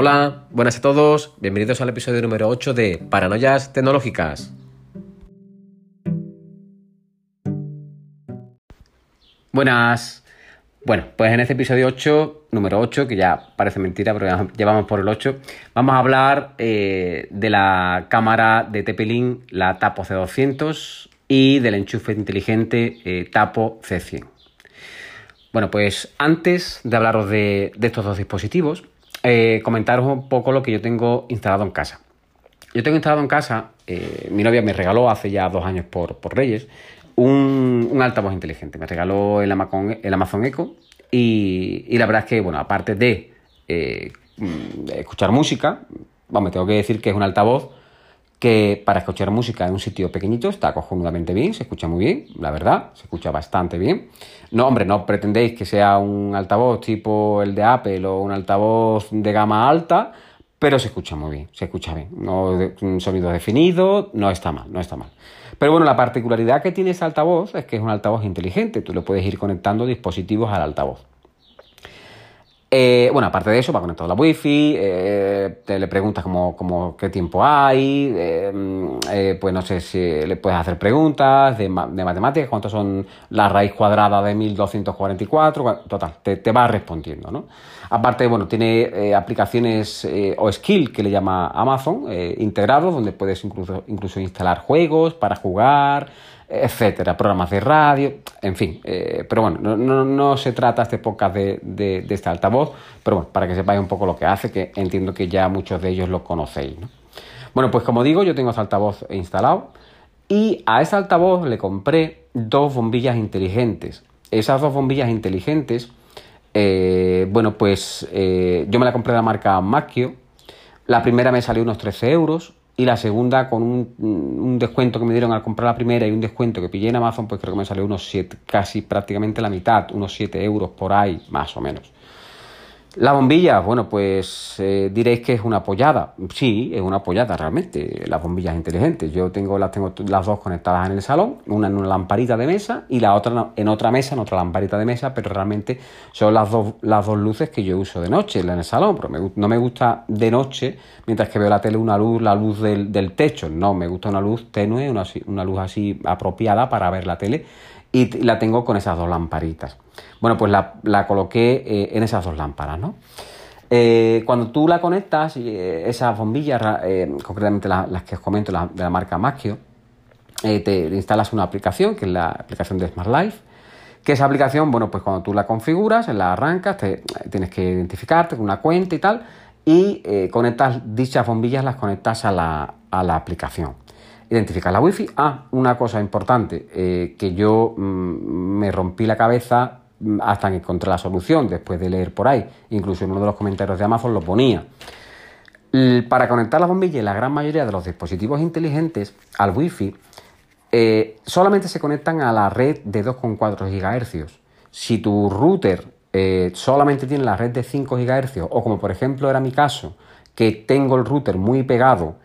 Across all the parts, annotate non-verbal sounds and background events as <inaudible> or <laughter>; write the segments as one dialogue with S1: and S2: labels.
S1: Hola, buenas a todos, bienvenidos al episodio número 8 de Paranoias Tecnológicas. Buenas. Bueno, pues en este episodio 8, número 8, que ya parece mentira, pero ya vamos por el 8, vamos a hablar eh, de la cámara de TP-Link, la Tapo C200 y del enchufe inteligente eh, Tapo C100. Bueno, pues antes de hablaros de, estos dos dispositivos, eh, comentaros un poco lo que yo tengo instalado en casa. Yo tengo instalado en casa, mi novia me regaló hace ya dos años por, por Reyes, un, altavoz inteligente. Me regaló el Amazon, el Amazon Echo y, la verdad es que, bueno, aparte de, eh, escuchar música, vamos, tengo que decir que es un altavoz que para escuchar música en un sitio pequeñito está cojonudamente bien, se escucha muy bien, la verdad, se escucha bastante bien. No, hombre, no pretendéis que sea un altavoz tipo el de Apple o un altavoz de gama alta, pero se escucha muy bien, se escucha bien. No, un sonido definido, no está mal, no está mal. Pero bueno, la particularidad que tiene ese altavoz es que es un altavoz inteligente, tú le puedes ir conectando dispositivos al altavoz. Eh, bueno, aparte de eso, va conectado a la wifi, eh, te le preguntas como, qué tiempo hay, eh, pues no sé si le puedes hacer preguntas de, matemáticas, cuántos son la raíz cuadrada de 1244, total, te, va respondiendo, ¿no? Aparte, bueno, tiene aplicaciones o skill que le llama Amazon, integrados, donde puedes incluso, incluso instalar juegos para jugar, etcétera, programas de radio, en fin. Eh, pero bueno, no, se trata este podcast de, de, este altavoz, pero bueno, para que sepáis un poco lo que hace, que entiendo que ya muchos de ellos lo conocéis. Bueno, pues como digo, yo tengo ese altavoz instalado y a ese altavoz le compré dos bombillas inteligentes. Esas dos bombillas inteligentes, eh, bueno, pues eh, yo me la compré de la marca Macchio. La primera me salió unos 13 euros, y la segunda con un, descuento que me dieron al comprar la primera y un descuento que pillé en Amazon, pues creo que me salió unos 7, casi prácticamente la mitad, unos 7 euros por ahí, más o menos. La bombilla, bueno, pues eh, diréis que es una apoyada. Sí, es una apoyada realmente, las bombillas inteligentes. Yo tengo las, tengo las dos conectadas en el salón, una en una lamparita de mesa y la otra en otra mesa, en otra lamparita de mesa, pero realmente son las dos, las dos luces que yo uso de noche en el salón. Pero no me gusta de noche, mientras que veo la tele, una luz, la luz del, techo. No, me gusta una luz tenue, una, una luz así apropiada para ver la tele y la tengo con esas dos lamparitas. Bueno, pues la, coloqué eh, en esas dos lámparas, ¿no? Eh, cuando tú la conectas, eh, esas bombillas, concretamente las que os comento de la marca Macchio, te instalas una aplicación, que es la aplicación de Smart Life, que esa aplicación, bueno, pues cuando tú la configuras, la arrancas, te, tienes que identificarte con una cuenta y tal, y conectas dichas bombillas, las conectas a la, a la aplicación identificar la wifi. Ah, una cosa importante, eh, que yo mm, me rompí la cabeza mm, hasta que encontré la solución, después de leer por ahí, incluso en uno de los comentarios de Amazon lo ponía. Para conectar las bombillas y la gran mayoría de los dispositivos inteligentes al wifi, eh, solamente se conectan a la red de 2,4 GHz. Si tu router eh, solamente tiene la red de 5 GHz, o como por ejemplo era mi caso, que tengo el router muy pegado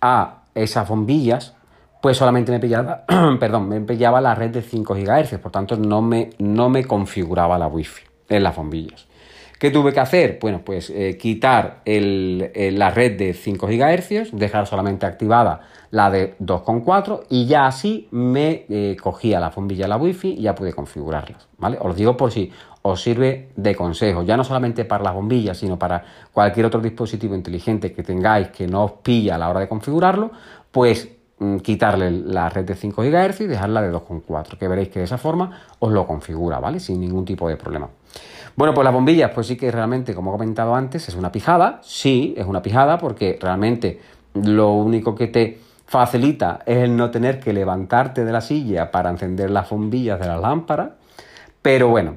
S1: a esas bombillas, pues solamente me pillaba, <clears throat> perdón, me pillaba la red de 5 GHz, por tanto no me, no me configuraba la Wi-Fi en las bombillas. ¿Qué tuve que hacer? Bueno, pues eh, quitar la red de 5 GHz, dejar solamente activada la de 2,4 y ya así me eh, cogía la bombilla la Wi-Fi y ya pude configurarlas. ¿vale? Os lo digo por si os sirve de consejo, ya no solamente para las bombillas, sino para cualquier otro dispositivo inteligente que tengáis que no os pilla a la hora de configurarlo, pues mm, quitarle la red de 5 GHz y dejarla de 2,4, que veréis que de esa forma os lo configura, ¿vale? Sin ningún tipo de problema. Bueno, pues las bombillas, pues sí que realmente, como he comentado antes, es una pijada, sí, es una pijada porque realmente lo único que te facilita es el no tener que levantarte de la silla para encender las bombillas de la lámpara, pero bueno,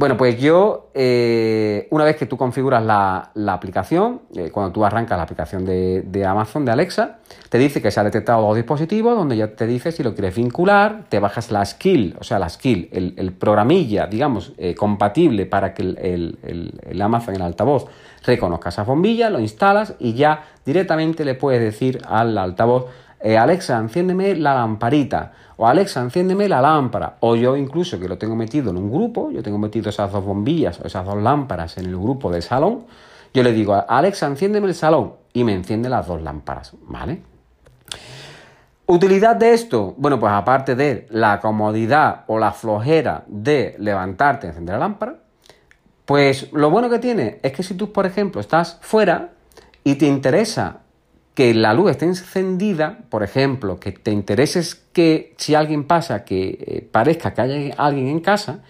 S1: bueno, pues yo, eh, una vez que tú configuras la, aplicación, eh, cuando tú arrancas la aplicación de, Amazon, de Alexa, te dice que se ha detectado dos dispositivos, donde ya te dice si lo quieres vincular, te bajas la skill, o sea, la skill, el, programilla, digamos, eh, compatible para que el, el, Amazon, el altavoz, reconozca esa bombilla, lo instalas y ya directamente le puedes decir al altavoz, Alexa, enciéndeme la lamparita o Alexa, enciéndeme la lámpara. O yo incluso que lo tengo metido en un grupo, yo tengo metido esas dos bombillas o esas dos lámparas en el grupo del salón. yo le digo, Alexa, enciéndeme el salón y me enciende las dos lámparas, ¿vale? Utilidad de esto, bueno, pues aparte de la comodidad o la flojera de levantarte y encender la lámpara, pues lo bueno que tiene es que si tú, por ejemplo, estás fuera y te interesa que la luz esté encendida, por ejemplo, que te intereses que si alguien pasa, que eh, parezca que hay alguien en casa,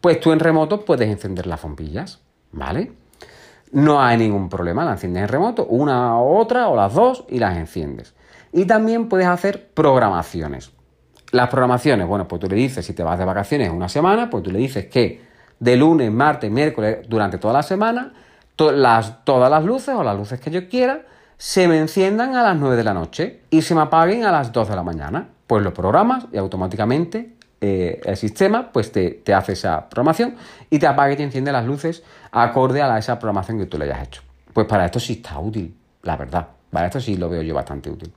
S1: pues tú en remoto puedes encender las bombillas, ¿vale? No hay ningún problema, la enciendes en remoto, una u otra o las dos y las enciendes. Y también puedes hacer programaciones. Las programaciones, bueno, pues tú le dices, si te vas de vacaciones una semana, pues tú le dices que de lunes, martes, miércoles, durante toda la semana, las, todas las luces o las luces que yo quiera se me enciendan a las 9 de la noche y se me apaguen a las 2 de la mañana. Pues lo programas y automáticamente eh, el sistema pues te, hace esa programación y te apaga y te enciende las luces acorde a esa programación que tú le hayas hecho. Pues para esto sí está útil, la verdad. Para esto sí lo veo yo bastante útil.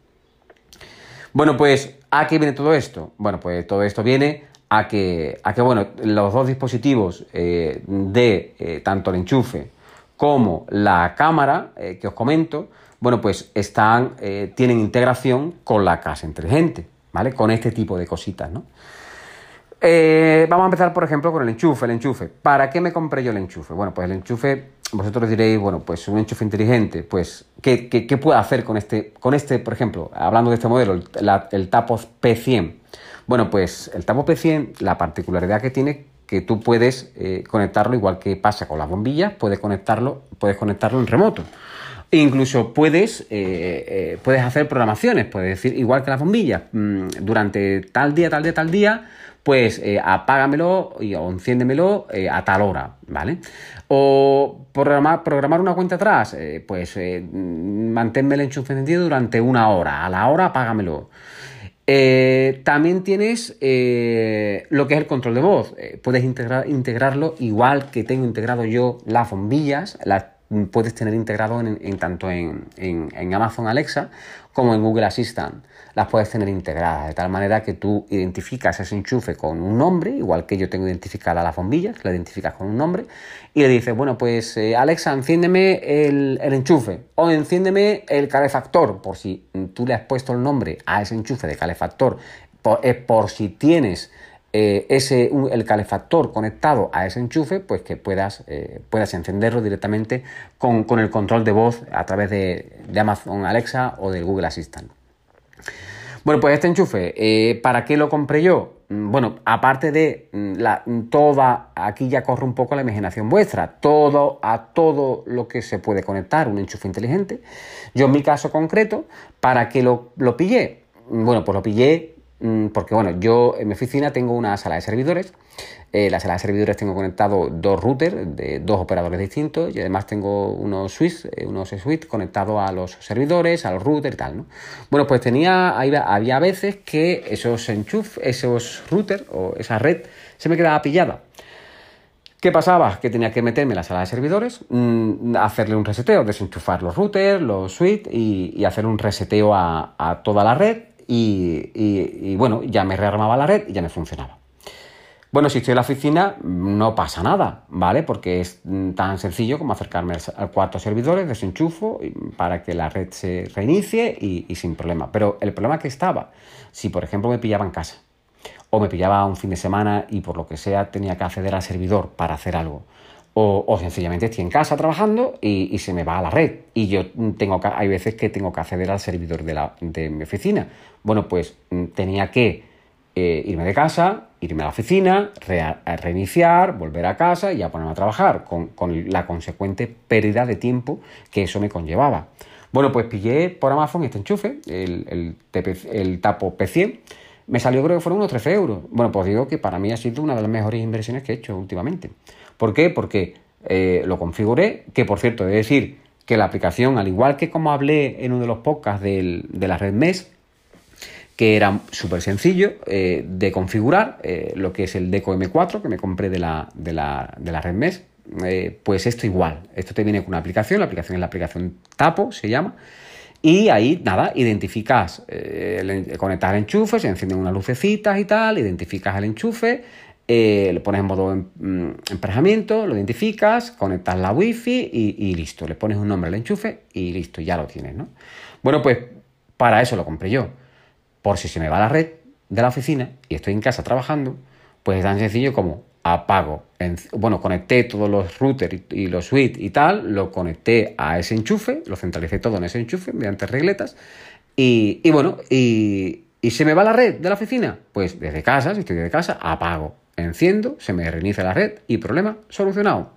S1: Bueno, pues, ¿a qué viene todo esto? Bueno, pues todo esto viene a que, a que bueno, los dos dispositivos eh, de eh, tanto el enchufe como la cámara que os comento, bueno, pues están, tienen integración con la casa inteligente, ¿vale? Con este tipo de cositas, ¿no? vamos a empezar, por ejemplo, con el enchufe. El enchufe. ¿Para qué me compré yo el enchufe? Bueno, pues el enchufe vosotros diréis, bueno, pues un enchufe inteligente, pues, ¿qué, qué, puede hacer con este, con este, por ejemplo, hablando de este modelo, el, el Tapos P100? Bueno, pues el Tapos P100, la particularidad que tiene que tú puedes eh, conectarlo igual que pasa con las bombillas, puedes conectarlo, puedes conectarlo en remoto. E incluso puedes, eh, eh, puedes hacer programaciones, puedes decir, igual que las bombillas, mm, durante tal día, tal día, tal día, pues eh, apágamelo y, o enciéndemelo a tal hora, ¿vale? O programar, programar una cuenta atrás, pues manténme el enchufe encendido durante una hora, a la hora apágamelo. también tienes lo que es el control de voz. puedes integrar, integrarlo igual que tengo integrado yo las bombillas, las puedes tener integrado en, tanto en, en, Amazon Alexa como en Google Assistant. Las puedes tener integradas de tal manera que tú identificas ese enchufe con un nombre, igual que yo tengo identificada las bombillas, la identificas con un nombre, y le dices, bueno, pues eh, Alexa, enciéndeme el, el, enchufe o enciéndeme el calefactor, por si tú le has puesto el nombre a ese enchufe de calefactor, por, por si tienes eh, ese, el calefactor conectado a ese enchufe, pues que puedas, eh, puedas encenderlo directamente con, el control de voz a través de, Amazon Alexa o del Google Assistant. Bueno, pues este enchufe, eh, ¿para qué lo compré yo? Mm, bueno, aparte de mm, la, toda, aquí ya corre un poco la imaginación vuestra, todo a todo lo que se puede conectar, un enchufe inteligente. Yo en mi caso concreto, ¿para qué lo, lo pillé? Bueno, pues lo pillé Mm, porque bueno, yo en mi oficina tengo una sala de servidores. En la sala de servidores tengo conectado dos routers de dos operadores distintos y además tengo unos switch, eh, unos switch conectados a los servidores, a los routers y tal, ¿no? Bueno, pues tenía, había veces que esos enchuf, esos routers o esa red se me quedaba pillada. ¿Qué pasaba? Que tenía que meterme en la sala de servidores, mm, hacerle un reseteo, desenchufar los routers, los switch y, hacer un reseteo a toda la red y, bueno, ya me rearmaba la red y ya me funcionaba. Bueno, si estoy en la oficina no pasa nada, ¿vale? Porque es tan sencillo como acercarme al cuarto servidores, desenchufo para que la red se reinicie y, sin problema. Pero el problema que estaba, si por ejemplo me pillaba en casa o me pillaba un fin de semana y por lo que sea tenía que acceder al servidor para hacer algo, o, sencillamente estoy en casa trabajando y, se me va a la red. Y yo tengo que, hay veces que tengo que acceder al servidor de, la, de mi oficina. Bueno, pues mm, tenía que eh, irme de casa, irme a la oficina, reiniciar, volver a casa y a ponerme a trabajar, con, la consecuente pérdida de tiempo que eso me conllevaba. Bueno, pues pillé por Amazon este enchufe, el, el, tapo P100. Me salió, creo que fueron unos 13 euros. Bueno, pues digo que para mí ha sido una de las mejores inversiones que he hecho últimamente. ¿Por qué? Porque eh, lo configuré, que por cierto, he de decir que la aplicación, al igual que como hablé en uno de los podcasts de la red MES, que era súper sencillo eh, de configurar, eh, lo que es el Deco M4 que me compré de la, de la, de la red MES, pues esto igual, esto te viene con una aplicación, la aplicación es la aplicación Tapo, se llama, y ahí, nada, identificas, conectas el enchufe, se encienden unas lucecitas y tal, identificas el enchufe, eh, lo pones en modo em, mm, emparejamiento, lo identificas, conectas la wifi y, y, listo. Le pones un nombre al enchufe y listo, ya lo tienes, ¿no? Bueno, pues para eso lo compré yo. Por si se me va la red de la oficina y estoy en casa trabajando, pues es tan sencillo como apago. bueno, conecté todos los routers y, los suites y tal, lo conecté a ese enchufe, lo centralicé todo en ese enchufe mediante regletas. Y, y bueno, y, y se me va la red de la oficina, pues desde casa, si estoy desde casa, apago, enciendo, se me reinicia la red y problema solucionado.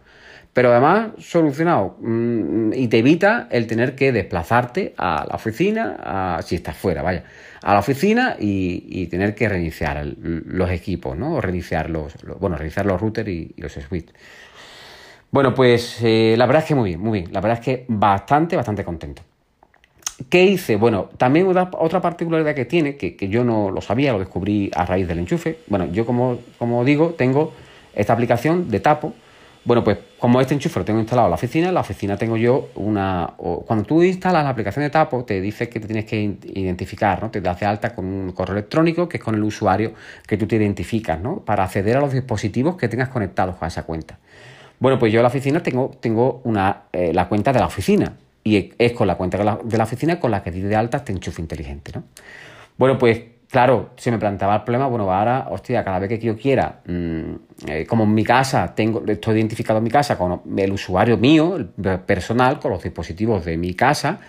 S1: Pero además, solucionado. Mm, y te evita el tener que desplazarte a la oficina, si estás fuera, vaya, a la oficina y, tener que reiniciar los equipos, ¿no? O reiniciar los, bueno, reiniciar los routers y, los switches. Bueno, pues eh, la verdad es que muy bien, muy bien. La verdad es que bastante, bastante contento. ¿Qué hice? Bueno, también otra particularidad que tiene, que, yo no lo sabía, lo descubrí a raíz del enchufe. Bueno, yo como, como digo, tengo esta aplicación de Tapo, bueno, pues como este enchufe lo tengo instalado en la oficina, en la oficina tengo yo una... Cuando tú instalas la aplicación de Tapo, te dice que te tienes que identificar, ¿no? Te hace alta con un correo electrónico, que es con el usuario que tú te identificas, ¿no? Para acceder a los dispositivos que tengas conectados a esa cuenta. Bueno, pues yo en la oficina tengo, tengo una, eh, la cuenta de la oficina y es con la cuenta de la, de la oficina con la que di de alta este enchufe inteligente, ¿no? Bueno, pues claro, se me planteaba el problema, bueno, ahora, hostia, cada vez que yo quiera, mm, eh, como en mi casa, tengo, estoy identificado en mi casa con el usuario mío, el personal, con los dispositivos de mi casa,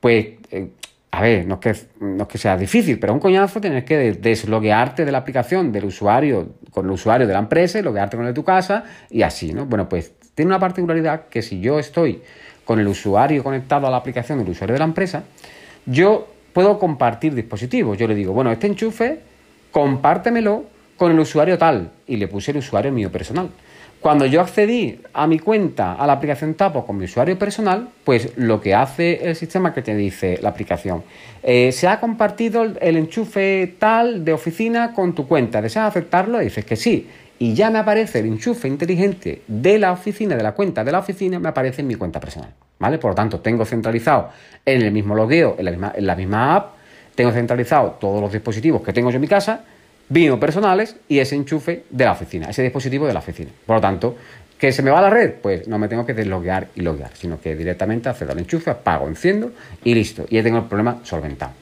S1: pues, eh, a ver, no es, que, no que sea difícil, pero un coñazo tener que desloguearte de la aplicación del usuario, con el usuario de la empresa, y loguearte con el de tu casa y así, ¿no? Bueno, pues tiene una particularidad que si yo estoy con el usuario conectado a la aplicación del usuario de la empresa, yo puedo compartir dispositivos. Yo le digo, bueno, este enchufe, compártemelo con el usuario tal. Y le puse el usuario mío personal. Cuando yo accedí a mi cuenta, a la aplicación Tapo con mi usuario personal, pues lo que hace el sistema que te dice la aplicación, eh, se ha compartido el, enchufe tal de oficina con tu cuenta, ¿deseas aceptarlo? Dices que sí. Y ya me aparece el enchufe inteligente de la oficina, de la cuenta de la oficina, me aparece en mi cuenta personal. ¿vale? Por lo tanto, tengo centralizado en el mismo logueo, en la misma, en la misma app, tengo centralizado todos los dispositivos que tengo yo en mi casa, vino personales y ese enchufe de la oficina, ese dispositivo de la oficina. Por lo tanto, ¿que se me va la red? Pues no me tengo que desloguear y loguear, sino que directamente accedo al enchufe, apago, enciendo y listo. Y ya tengo el problema solventado.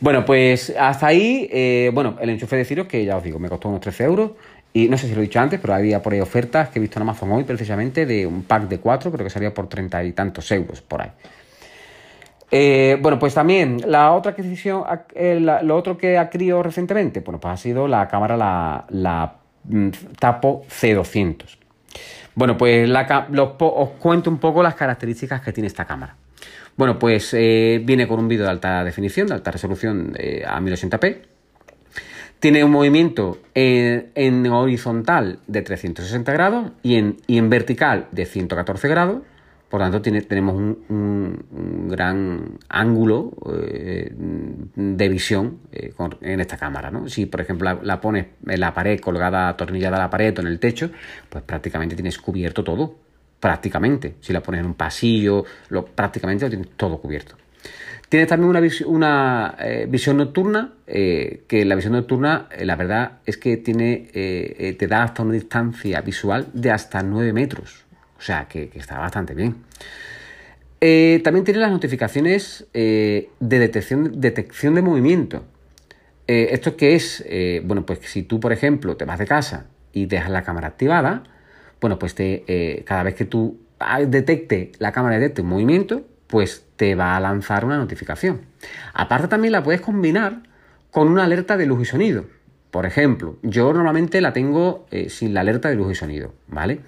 S1: Bueno, pues hasta ahí, eh, bueno, el enchufe de Ciro, que ya os digo, me costó unos 13 euros. Y no sé si lo he dicho antes, pero había por ahí ofertas que he visto en Amazon hoy precisamente de un pack de cuatro, creo que salía por treinta y tantos euros por ahí. Eh, bueno, pues también la otra adquisición, eh, lo otro que ha criado recientemente, bueno, pues ha sido la cámara, la, la mm, Tapo C200. Bueno, pues os cuento un poco las características que tiene esta cámara. Bueno, pues eh, viene con un vídeo de alta definición, de alta resolución a 1080p tiene un movimiento en, horizontal de 360 grados y en, en, vertical de 114 grados. Por tanto, tiene, tenemos un, gran ángulo eh, de visión eh, en esta cámara. ¿no? Si, por ejemplo, la, pones en la pared, colgada, atornillada a la pared o en el techo, pues prácticamente tienes cubierto todo. Prácticamente. Si la pones en un pasillo, lo, prácticamente lo tienes todo cubierto. Tiene también una, una eh, visión nocturna, eh, que la visión nocturna, eh, la verdad es que tiene, te da hasta una distancia visual de hasta 9 metros. O sea, que, está bastante bien. también tiene las notificaciones de detección, detección de movimiento. ¿Esto qué es? bueno, pues si tú, por ejemplo, te vas de casa y dejas la cámara activada, bueno, pues te, cada vez que tú ah, detecte, la cámara detecte un movimiento, pues te va a lanzar una notificación. Aparte también la puedes combinar con una alerta de luz y sonido. Por ejemplo, yo normalmente la tengo eh, sin la alerta de luz y sonido, ¿vale?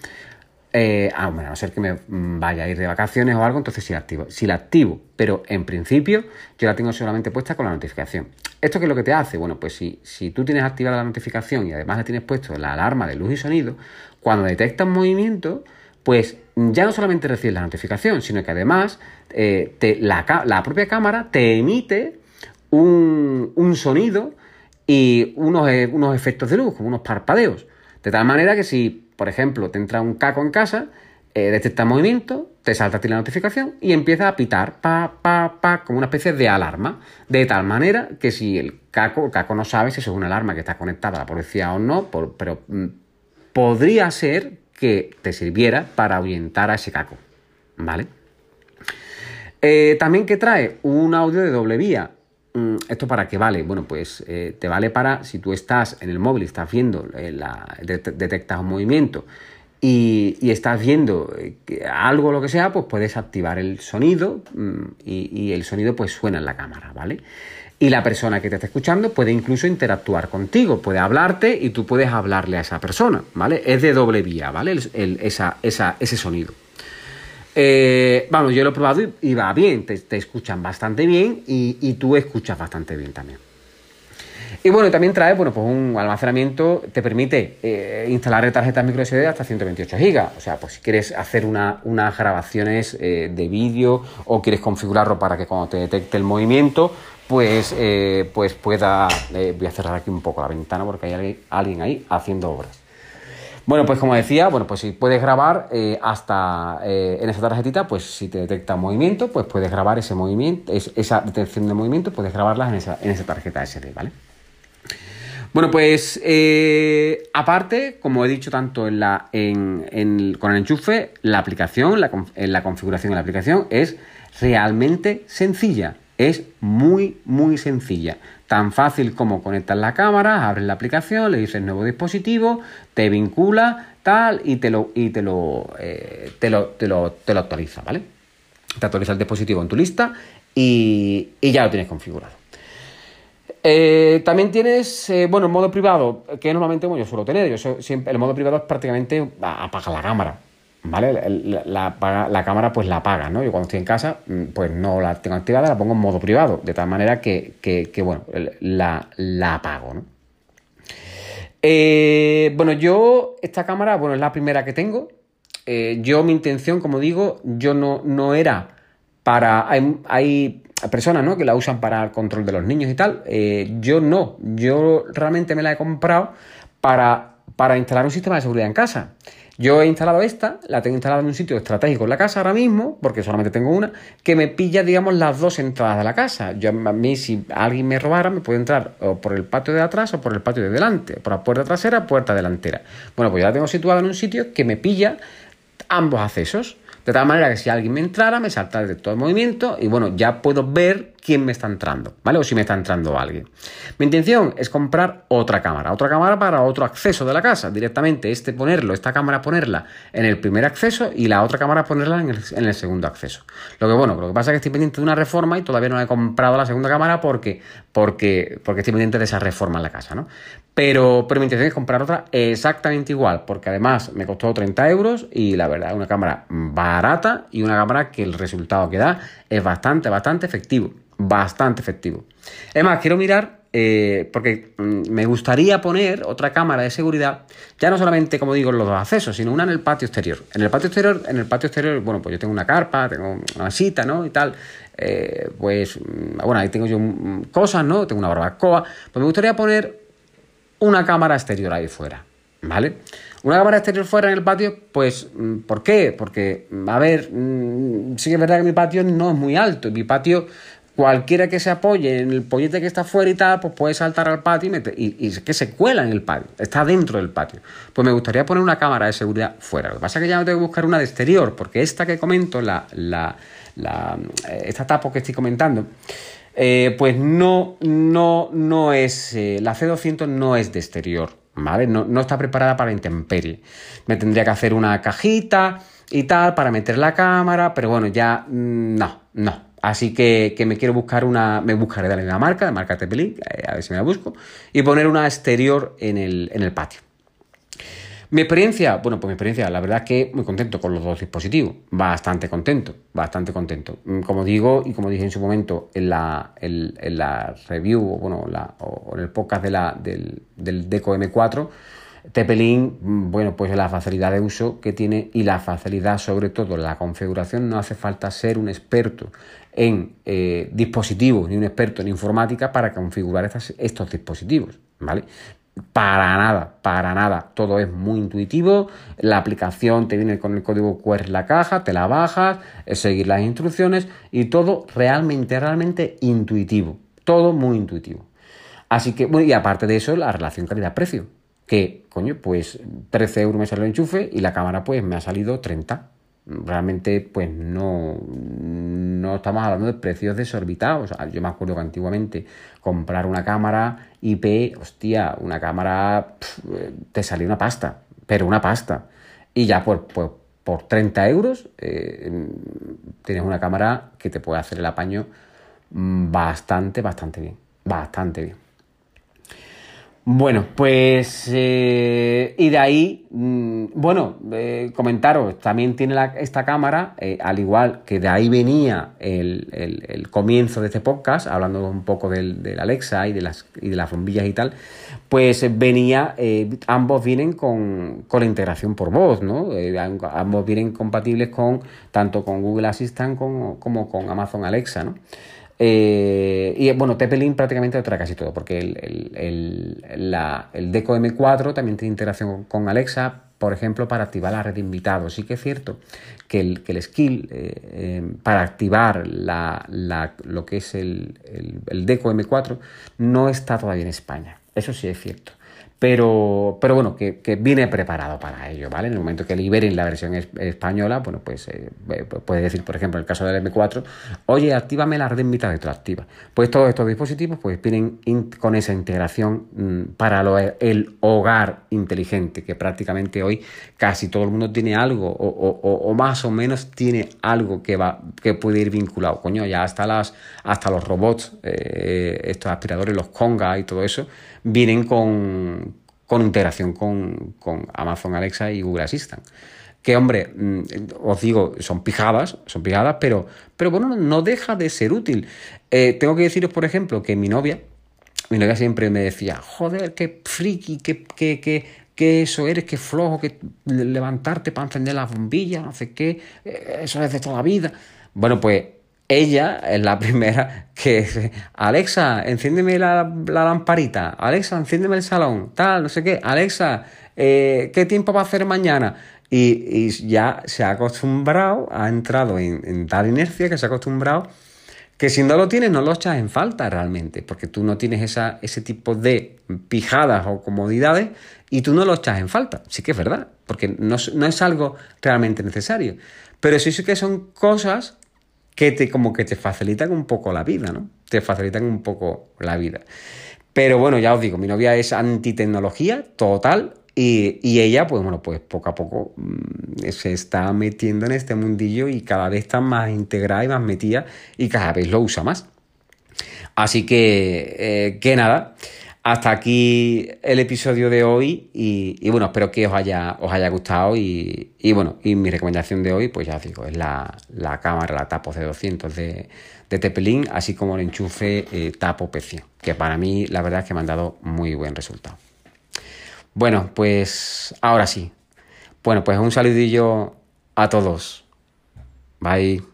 S1: Eh, ah, a no ser que me vaya a ir de vacaciones o algo, entonces sí la activo. Si la activo, pero en principio yo la tengo solamente puesta con la notificación. ¿Esto qué es lo que te hace? Bueno, pues si, si tú tienes activada la notificación y además le tienes puesto la alarma de luz y sonido, cuando detecta un movimiento, pues ya no solamente recibes la notificación, sino que además eh, la, propia cámara te emite un, sonido y unos, eh, unos, efectos de luz, como unos parpadeos. De tal manera que si, por ejemplo, te entra un caco en casa, eh, detecta movimiento, te salta a ti la notificación y empieza a pitar, pa, pa, pa, como una especie de alarma. De tal manera que si el caco, el caco no sabe si es una alarma que está conectada a la policía o no, pero mm, podría ser que te sirviera para ahuyentar a ese caco. ¿Vale? Eh, también que trae un audio de doble vía. Mm, ¿Esto para qué vale? Bueno, pues eh, te vale para si tú estás en el móvil, estás viendo, la, detectas un movimiento y, estás viendo eh, algo lo que sea, pues puedes activar el sonido mm, y, el sonido pues suena en la cámara, ¿vale? Y la persona que te está escuchando puede incluso interactuar contigo, puede hablarte y tú puedes hablarle a esa persona, ¿vale? Es de doble vía, ¿vale? esa, ese sonido. Eh, vamos, yo lo he probado y, va bien, te, escuchan bastante bien y tú escuchas bastante bien también. Y bueno, también trae bueno, pues un almacenamiento, te permite eh, instalar tarjetas micro SD hasta 128 GB. O sea, pues si quieres hacer unas grabaciones eh, de vídeo o quieres configurarlo para que cuando te detecte el movimiento, pues, eh, pues pueda. voy a cerrar aquí un poco la ventana porque hay alguien, ahí haciendo obras. Bueno, pues como decía, bueno, pues si puedes grabar hasta en esa tarjetita, pues si te detecta movimiento, pues puedes grabar ese movimiento, esa detección de movimiento, puedes grabarlas en esa, en esa tarjeta SD, ¿vale? Bueno, pues eh, aparte, como he dicho tanto en la, en, con el enchufe, la aplicación, la, en la configuración de la aplicación es realmente sencilla. Es muy, muy sencilla. Tan fácil como conectar la cámara, abres la aplicación, le dices nuevo dispositivo, te vincula, tal, y te lo, y te lo, eh, te lo, te lo, te lo actualiza, ¿vale? Te actualiza el dispositivo en tu lista y, y ya lo tienes configurado. Eh, también tienes, eh, bueno, el modo privado, que normalmente yo suelo tener. Yo siempre, el modo privado es prácticamente apagar la cámara, ¿vale? La, cámara pues la apaga, ¿no? Yo cuando estoy en casa, mm, pues no la tengo activada, la pongo en modo privado, de tal manera que, bueno, la, apago, ¿no? Eh, bueno, yo, esta cámara, bueno, es la primera que tengo. yo, mi intención, como digo, yo no, no era para... hay personas ¿no? que la usan para el control de los niños y tal. Eh, yo no, yo realmente me la he comprado para, para instalar un sistema de seguridad en casa. Yo he instalado esta, la tengo instalada en un sitio estratégico en la casa ahora mismo, porque solamente tengo una, que me pilla, digamos, las dos entradas de la casa. Yo, a mí, si alguien me robara, me puede entrar o por el patio de atrás o por el patio de delante, por la puerta trasera, puerta delantera. Bueno, pues ya la tengo situada en un sitio que me pilla ambos accesos. De tal manera que si alguien me entrara, me salta de todo el movimiento y bueno, ya puedo ver quién me está entrando, ¿vale? O si me está entrando alguien. Mi intención es comprar otra cámara, otra cámara para otro acceso de la casa. Directamente este ponerlo, esta cámara ponerla en el primer acceso y la otra cámara ponerla en el, segundo acceso. Lo que bueno, lo que pasa es que estoy pendiente de una reforma y todavía no he comprado la segunda cámara porque, porque, porque estoy pendiente de esa reforma en la casa, ¿no? Pero, pero mi intención es comprar otra exactamente igual, porque además me costó 30 euros y la verdad una cámara barata y una cámara que el resultado que da es bastante, bastante efectivo bastante efectivo. Es más, quiero mirar, eh, porque mm, me gustaría poner otra cámara de seguridad, ya no solamente, como digo, los dos accesos, sino una en el patio exterior. En el patio exterior, en el patio exterior, bueno, pues yo tengo una carpa, tengo una mesita, ¿no? Y tal. Eh, pues, mm, bueno, ahí tengo yo mm, cosas, ¿no? Tengo una barbacoa. Pues me gustaría poner una cámara exterior ahí fuera, ¿vale? Una cámara exterior fuera en el patio, pues, ¿por qué? Porque, a ver, sí que es verdad que mi patio no es muy alto. Mi patio cualquiera que se apoye en el pollete que está fuera y tal, pues puede saltar al patio y, y, que se cuela en el patio, está dentro del patio. Pues me gustaría poner una cámara de seguridad fuera. Lo que pasa es que ya no tengo que buscar una de exterior, porque esta que comento, la, la, la esta tapo que estoy comentando, eh, pues no, no, no es, eh, la C200 no es de exterior, ¿vale? No, está preparada para intemperie. Me tendría que hacer una cajita y tal para meter la cámara, pero bueno, ya mm, no, no, Así que, me quiero buscar una, me buscaré de la marca, de marca Tepelín, eh, a ver si me la busco, y poner una exterior en el, en el patio. Mi experiencia, bueno, pues mi experiencia, la verdad es que muy contento con los dos dispositivos, bastante contento, bastante contento. Mm, como digo, y como dije en su momento en la, en, la review, bueno, o en el podcast del Deco M4, Tepelin, mm, bueno, pues la facilidad de uso que tiene y la facilidad sobre todo la configuración, no hace falta ser un experto en eh, dispositivos ni un experto en informática para configurar estos dispositivos, ¿vale? Para nada, para nada. Todo es muy intuitivo. La aplicación te viene con el código QR en la caja, te la bajas, es seguir las instrucciones y todo realmente, realmente intuitivo. Todo muy intuitivo. Así que, bueno, y aparte de eso, la relación calidad-precio. Que, coño, pues 13 euros me salió el enchufe y la cámara, pues me ha salido 30 realmente pues no, no estamos hablando de precios desorbitados. yo me acuerdo que antiguamente comprar una cámara IP, hostia, una cámara te salía una pasta, pero una pasta. Y ya por, por, por 30 euros eh, tienes una cámara que te puede hacer el apaño bastante, bastante bien. Bastante bien. Bueno, pues eh, y de ahí, mm, bueno, eh, comentaros, también tiene esta cámara, eh, al igual que de ahí venía el, comienzo de este podcast, hablando un poco del, Alexa y de, las, y de las bombillas y tal, pues venía, ambos vienen con, con, la integración por voz, ¿no? ambos vienen compatibles con tanto con Google Assistant como con Amazon Alexa, ¿no? Eh, y bueno, TP-Link prácticamente lo trae casi todo, porque el, el, el, Deco M4 también tiene integración con Alexa, por ejemplo, para activar la red de invitados. Sí que es cierto que el, que el skill eh, eh, para activar la, la, lo que es el, Deco M4 no está todavía en España. Eso sí es cierto pero, pero bueno, que, viene preparado para ello, ¿vale? En el momento que liberen la versión española, bueno, pues eh, puede decir, por ejemplo, en el caso del M4, oye, actívame la red de invitados y te activa. Pues todos estos dispositivos pues vienen con esa integración mm, para el hogar inteligente, que prácticamente hoy casi todo el mundo tiene algo, o, más o menos tiene algo que va, que puede ir vinculado. Coño, ya hasta las, hasta los robots, eh, estos aspiradores, los Conga y todo eso, vienen con, integración con, Amazon Alexa y Google Assistant. Que, hombre, mm, os digo, son pijadas, son pijadas, pero, pero bueno, no deja de ser útil. Eh, tengo que deciros, por ejemplo, que mi novia, mi novia siempre me decía, joder, qué friki, qué, qué, qué, eso eres, qué flojo, que levantarte para encender las bombillas, no sé qué, eh, eso es de toda la vida. Bueno, pues ella es la primera que Alexa, enciéndeme la, lamparita, Alexa, enciéndeme el salón, tal, no sé qué, Alexa, eh, ¿qué tiempo va a hacer mañana? Y, ya se ha acostumbrado, ha entrado en, tal inercia que se ha acostumbrado que si no lo tienes no lo echas en falta realmente, porque tú no tienes esa, ese tipo de pijadas o comodidades y tú no lo echas en falta. Sí que es verdad, porque no, no es algo realmente necesario. Pero sí, sí que son cosas que te, como que te facilitan un poco la vida, ¿no? Te facilitan un poco la vida. Pero bueno, ya os digo, mi novia es antitecnología total y, ella, pues bueno, pues poco a poco mm, se está metiendo en este mundillo y cada vez está más integrada y más metida y cada vez lo usa más. Así que, eh, que nada, hasta aquí el episodio de hoy y, bueno, espero que os haya, os haya gustado y, bueno, y mi recomendación de hoy, pues ya digo, es la, cámara, la Tapo C200 de, de Tepelin, así como el enchufe eh, Tapo PC, que para mí la verdad es que me han dado muy buen resultado. Bueno, pues ahora sí. Bueno, pues un saludillo a todos. Bye.